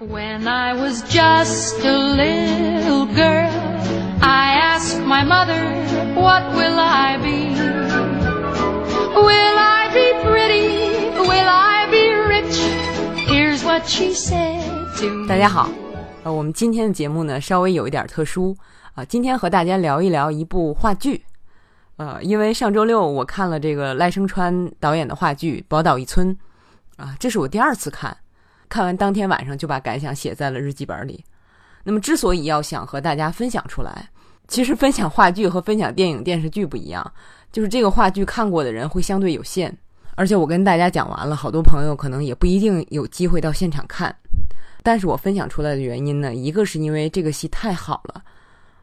When I was just a little girl, I asked my mother, What will I be? Will I be pretty? Will I be rich? Here's what she said to me. 大家好，呃，我们今天的节目呢稍微有一点特殊啊、今天和大家聊一聊一部话剧。呃，因为上周六我看了这个赖声川导演的话剧《宝岛一村》，啊，这是我第二次看，看完当天晚上就把感想写在了日记本里。那么，之所以要想和大家分享出来，其实分享话剧和分享电影电视剧不一样，就是这个话剧看过的人会相对有限，而且我跟大家讲完了，好多朋友可能也不一定有机会到现场看。但是我分享出来的原因呢，一个是因为这个戏太好了，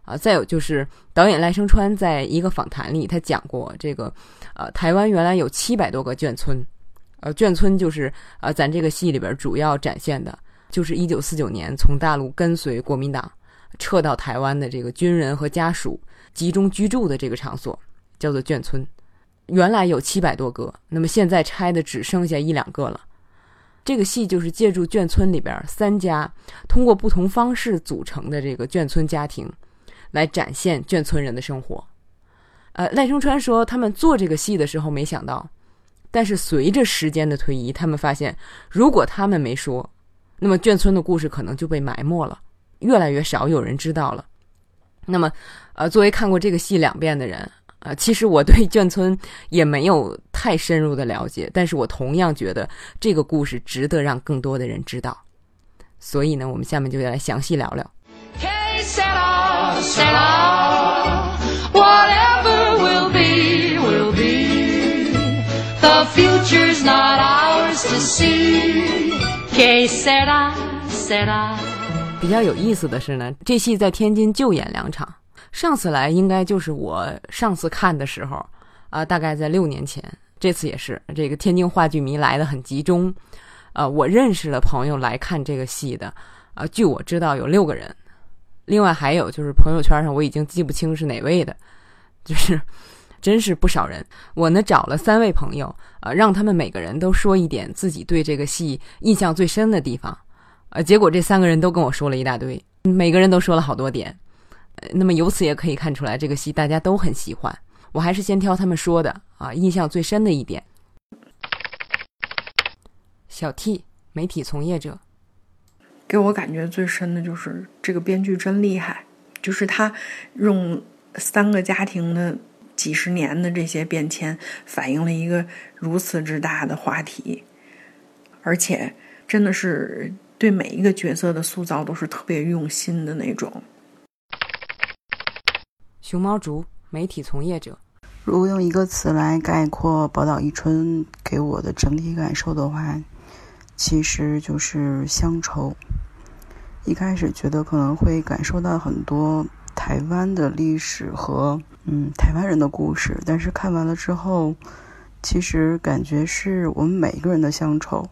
啊，再有就是导演赖声川在一个访谈里，他讲过这个，呃，台湾原来有七百多个眷村，呃，眷村就是呃，咱这个戏里边主要展现的，就是一九四九年从大陆跟随国民党撤到台湾的这个军人和家属集中居住的这个场所，叫做眷村。原来有七百多个，那么现在拆的只剩下一两个了。这个戏就是借助眷村里边三家通过不同方式组成的这个眷村家庭，来展现眷村人的生活。呃，赖声川说，他们做这个戏的时候没想到，但是随着时间的推移，他们发现，如果他们没说，那么眷村的故事可能就被埋没了，越来越少有人知道了。那么，呃，作为看过这个戏两遍的人，呃，其实我对眷村也没有太深入的了解，但是我同样觉得这个故事值得让更多的人知道。所以呢，我们下面就来详细聊聊。Future's not ours to see. Que sera, sera. 比较有意思的是呢，这戏在天津就演两场，上次来应该就是我上次看的时候啊、大概在六年前。这次也是，这个天津话剧迷来的很集中，呃，我认识的朋友来看这个戏的，啊、据我知道有六个人，另外还有就是朋友圈上我已经记不清是哪位的，就是真是不少人。我呢找了三位朋友，呃，让他们每个人都说一点自己对这个戏印象最深的地方。呃，结果这三个人都跟我说了一大堆，每个人都说了好多点。那么由此也可以看出来，这个戏大家都很喜欢。我还是先挑他们说的啊，印象最深的一点。小 T，媒体从业者，给我感觉最深的就是这个编剧真厉害，就是他用三个家庭的几十年的这些变迁，反映了一个如此之大的话题，而且真的是对每一个角色的塑造都是特别用心的那种。熊猫竹，媒体从业者，如果用一个词来概括《宝岛一春》给我的整体感受的话，其实就是乡愁。一开始觉得可能会感受到很多台湾的历史和嗯台湾人的故事，但是看完了之后，其实感觉是我们每一个人的乡愁。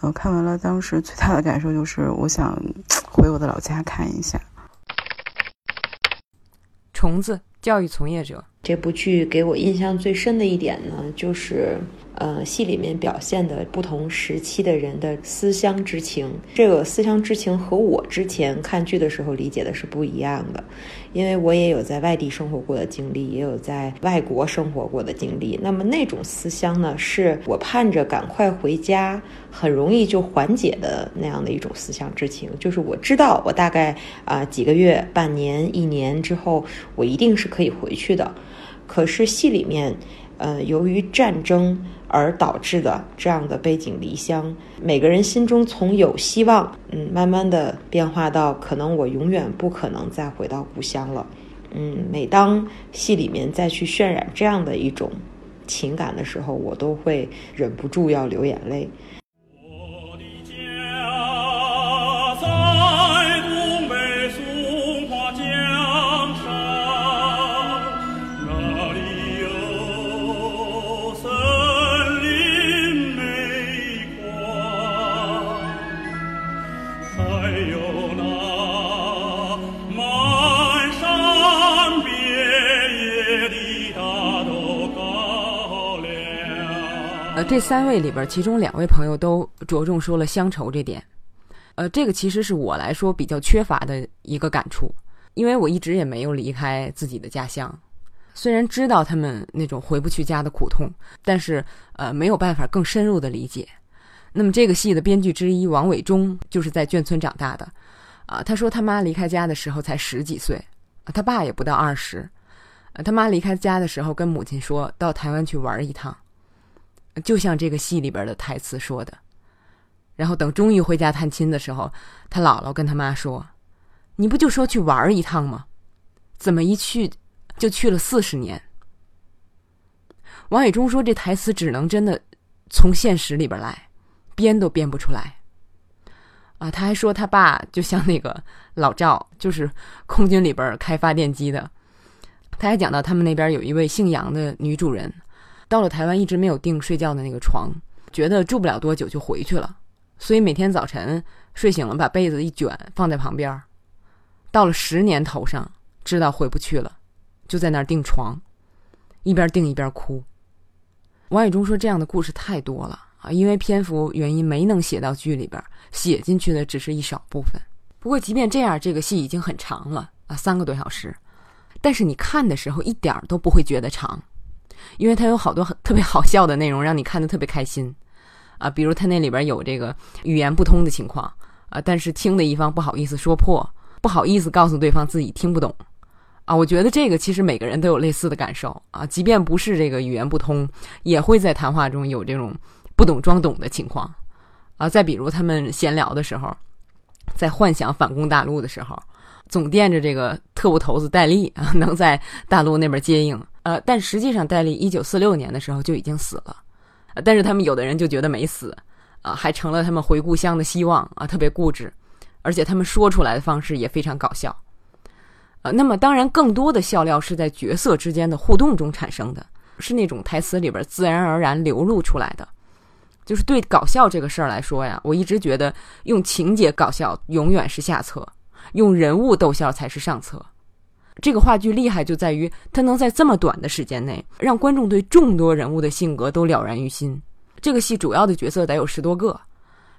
呃，看完了，当时最大的感受就是，我想回我的老家看一下。虫子，教育从业者，这部剧给我印象最深的一点呢，就是呃，戏里面表现的不同时期的人的思乡之情。这个思乡之情和我之前看剧的时候理解的是不一样的，因为我也有在外地生活过的经历，也有在外国生活过的经历。那么那种思乡呢，是我盼着赶快回家，很容易就缓解的那样的一种思乡之情。就是我知道，我大概啊、几个月、半年、一年之后，我一定是可以回去的。可是戏里面，呃，由于战争而导致的这样的背井离乡，每个人心中从有希望，嗯，慢慢的变化到可能我永远不可能再回到故乡了。嗯，每当戏里面再去渲染这样的一种情感的时候，我都会忍不住要流眼泪。这三位里边，其中两位朋友都着重说了乡愁这点。呃，这个其实是我来说比较缺乏的一个感触，因为我一直也没有离开自己的家乡，虽然知道他们那种回不去家的苦痛，但是呃没有办法更深入的理解。那么这个戏的编剧之一王伟忠就是在眷村长大的，啊，他说他妈离开家的时候才十几岁，他爸也不到二十，他妈离开家的时候跟母亲说到台湾去玩一趟，就像这个戏里边的台词说的。然后等终于回家探亲的时候，他姥姥跟他妈说：“你不就说去玩一趟吗？怎么一去就去了四十年？”王伟忠说：“这台词只能真的从现实里边来，编都编不出来。”啊，他还说他爸就像那个老赵，就是空军里边开发电机的。他还讲到他们那边有一位姓杨的女主人，到了台湾一直没有订睡觉的那个床，觉得住不了多久就回去了。所以每天早晨睡醒了，把被子一卷放在旁边到了十年头上，知道回不去了，就在那儿订床，一边订一边哭。王宇中说：“这样的故事太多了啊，因为篇幅原因没能写到剧里边，写进去的只是一少部分。不过即便这样，这个戏已经很长了啊，三个多小时，但是你看的时候一点都不会觉得长，因为它有好多特别好笑的内容，让你看得特别开心。”啊，比如他那里边有这个语言不通的情况啊，但是听的一方不好意思说破，不好意思告诉对方自己听不懂啊。我觉得这个其实每个人都有类似的感受啊，即便不是这个语言不通，也会在谈话中有这种不懂装懂的情况啊。再比如他们闲聊的时候，在幻想反攻大陆的时候，总惦着这个特务头子戴笠啊 能在大陆那边接应，呃，但实际上戴笠一九四六年的时候就已经死了。但是他们有的人就觉得没死，啊，还成了他们回故乡的希望啊，特别固执，而且他们说出来的方式也非常搞笑，呃，那么当然更多的笑料是在角色之间的互动中产生的，是那种台词里边自然而然流露出来的，就是对搞笑这个事儿来说呀，我一直觉得用情节搞笑永远是下策，用人物逗笑才是上策。这个话剧厉害就在于，它能在这么短的时间内，让观众对众多人物的性格都了然于心。这个戏主要的角色得有十多个，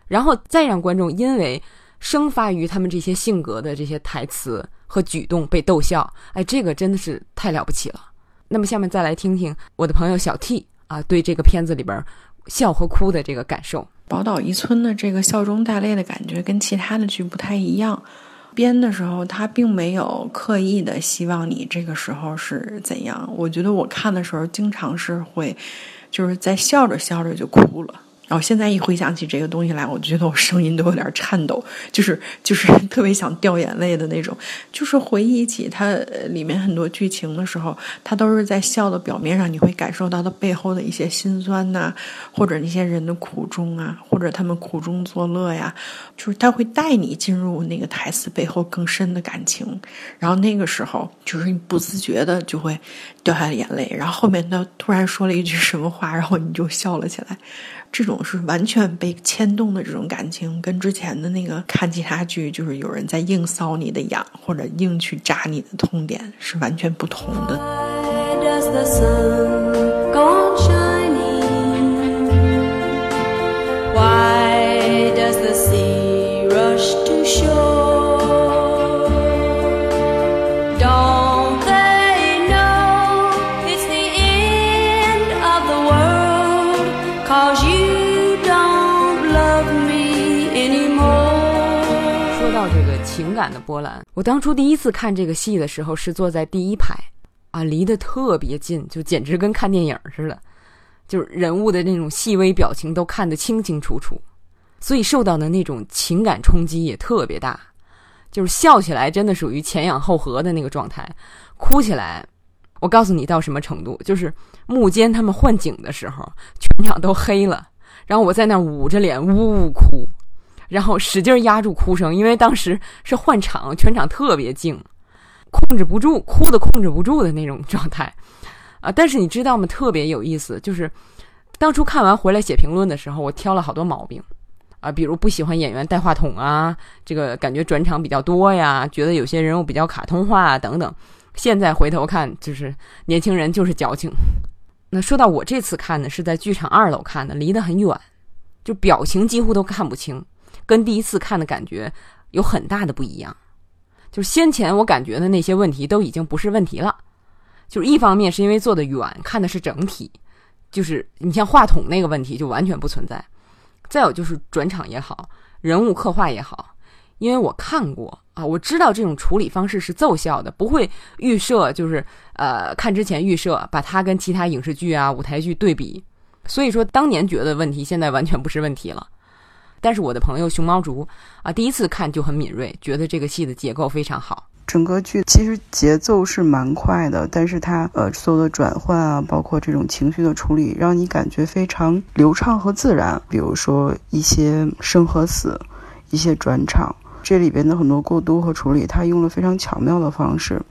然后再让观众因为生发于他们这些性格的这些台词和举动被逗笑。哎，这个真的是太了不起了。那么下面再来听听我的朋友小 T 啊，对这个片子里边笑和哭的这个感受。宝岛一村的这个笑中带泪的感觉跟其他的剧不太一样。编的时候，他并没有刻意的希望你这个时候是怎样。我觉得我看的时候，经常是会，就是在笑着笑着就哭了。然后现在一回想起这个东西来，我觉得我声音都有点颤抖，就是就是 特别想掉眼泪的那种。就是回忆起它里面很多剧情的时候，它都是在笑的表面上，你会感受到它背后的一些心酸呐，或者那些人的苦衷啊，或者他们苦中作乐呀。就是他会带你进入那个台词背后更深的感情，然后那个时候就是你不自觉的就会掉下眼泪，然后后面他突然说了一句什么话，然后你就笑了起来。这种是完全被牵动的这种感情，跟之前的那个看其他剧，就是有人在硬搔你的痒或者硬去扎你的痛点，是完全不同的。情感的波澜。我当初第一次看这个戏的时候，是坐在第一排，啊，离得特别近，就简直跟看电影似的，就是人物的那种细微表情都看得清清楚楚，所以受到的那种情感冲击也特别大。就是笑起来真的属于前仰后合的那个状态，哭起来，我告诉你到什么程度，就是幕间他们换景的时候，全场都黑了，然后我在那捂着脸呜呜哭。然后使劲压住哭声，因为当时是换场，全场特别静，控制不住，哭的控制不住的那种状态，啊！但是你知道吗？特别有意思，就是当初看完回来写评论的时候，我挑了好多毛病，啊，比如不喜欢演员带话筒啊，这个感觉转场比较多呀，觉得有些人物比较卡通化啊等等。现在回头看，就是年轻人就是矫情。那说到我这次看呢，是在剧场二楼看的，离得很远，就表情几乎都看不清。跟第一次看的感觉有很大的不一样。就是先前我感觉的那些问题都已经不是问题了。就是一方面是因为坐得远，看的是整体，就是你像话筒那个问题就完全不存在。再有就是转场也好，人物刻画也好，因为我看过啊，我知道这种处理方式是奏效的，不会预设，就是呃看之前预设把它跟其他影视剧啊、舞台剧对比。所以说当年觉得问题，现在完全不是问题了。但是我的朋友熊猫竹啊，第一次看就很敏锐，觉得这个戏的结构非常好。整个剧其实节奏是蛮快的，但是它呃所有的转换啊，包括这种情绪的处理，让你感觉非常流畅和自然。比如说一些生和死，一些转场，这里边的很多过渡和处理，它用了非常巧妙的方式，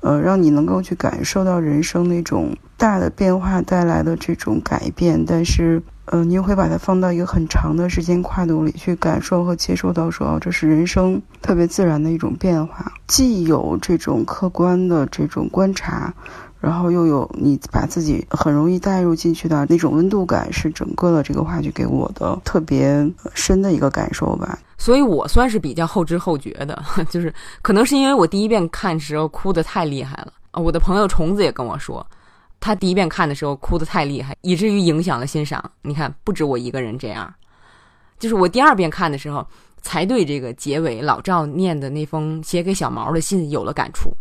呃，让你能够去感受到人生那种大的变化带来的这种改变，但是。嗯，你又会把它放到一个很长的时间跨度里去感受和接受到，说，这是人生特别自然的一种变化，既有这种客观的这种观察，然后又有你把自己很容易带入进去的那种温度感，是整个的这个话剧给我的特别深的一个感受吧。所以我算是比较后知后觉的，就是可能是因为我第一遍看时候哭的太厉害了啊。我的朋友虫子也跟我说。他第一遍看的时候哭得太厉害，以至于影响了欣赏。你看，不止我一个人这样。就是我第二遍看的时候，才对这个结尾老赵念的那封写给小毛的信有了感触。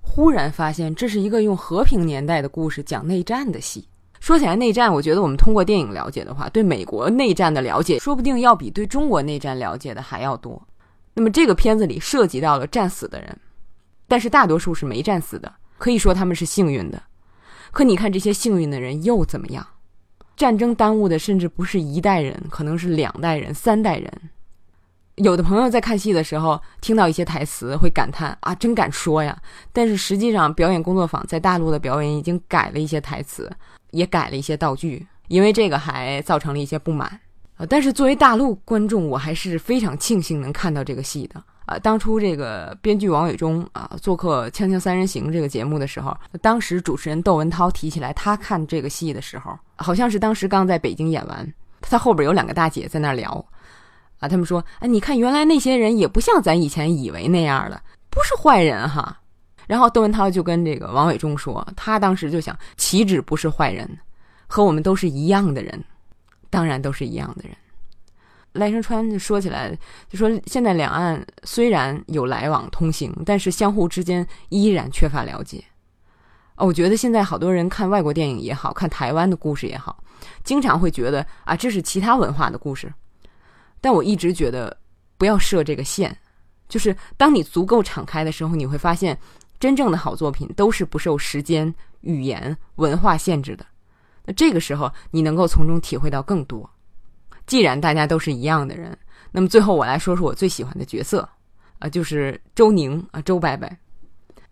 忽然发现，这是一个用和平年代的故事讲内战的戏。说起来，内战，我觉得我们通过电影了解的话，对美国内战的了解，说不定要比对中国内战了解的还要多。那么这个片子里涉及到了战死的人，但是大多数是没战死的，可以说他们是幸运的。可你看这些幸运的人又怎么样？战争耽误的甚至不是一代人，可能是两代人、三代人。有的朋友在看戏的时候听到一些台词会感叹：“啊，真敢说呀！”但是实际上，表演工作坊在大陆的表演已经改了一些台词，也改了一些道具，因为这个还造成了一些不满。呃，但是作为大陆观众，我还是非常庆幸能看到这个戏的。啊，当初这个编剧王伟忠啊做客《锵锵三人行》这个节目的时候，当时主持人窦文涛提起来他看这个戏的时候，好像是当时刚在北京演完，他后边有两个大姐在那聊，啊，他们说，哎，你看原来那些人也不像咱以前以为那样的，不是坏人哈。然后窦文涛就跟这个王伟忠说，他当时就想，岂止不是坏人，和我们都是一样的人，当然都是一样的人。赖声川就说起来，就说现在两岸虽然有来往通行，但是相互之间依然缺乏了解。哦，我觉得现在好多人看外国电影也好看台湾的故事也好，经常会觉得啊，这是其他文化的故事。但我一直觉得不要设这个线，就是当你足够敞开的时候，你会发现真正的好作品都是不受时间、语言、文化限制的。那这个时候，你能够从中体会到更多。既然大家都是一样的人，那么最后我来说说我最喜欢的角色，啊，就是周宁啊，周伯伯，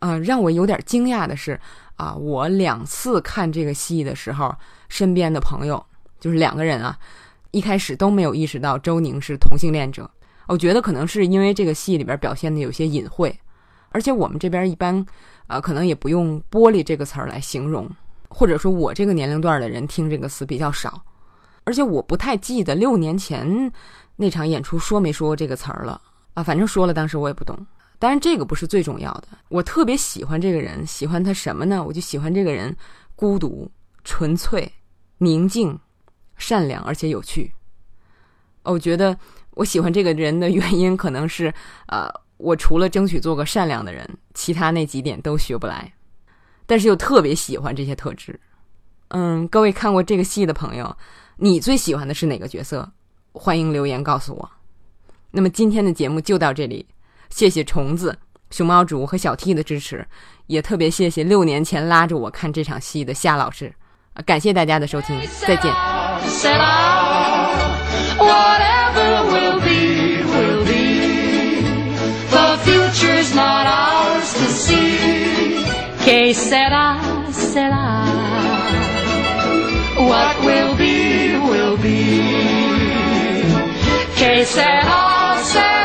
啊，让我有点惊讶的是，啊，我两次看这个戏的时候，身边的朋友就是两个人啊，一开始都没有意识到周宁是同性恋者。我觉得可能是因为这个戏里边表现的有些隐晦，而且我们这边一般，啊，可能也不用“玻璃”这个词儿来形容，或者说我这个年龄段的人听这个词比较少。而且我不太记得六年前那场演出说没说过这个词儿了啊，反正说了，当时我也不懂。当然这个不是最重要的，我特别喜欢这个人，喜欢他什么呢？我就喜欢这个人孤独、纯粹、宁静、善良，而且有趣。我觉得我喜欢这个人的原因可能是，呃，我除了争取做个善良的人，其他那几点都学不来，但是又特别喜欢这些特质。嗯，各位看过这个戏的朋友。你最喜欢的是哪个角色？欢迎留言告诉我。那么今天的节目就到这里，谢谢虫子、熊猫主和小 T 的支持，也特别谢谢六年前拉着我看这场戏的夏老师。感谢大家的收听，再见。What will case at all.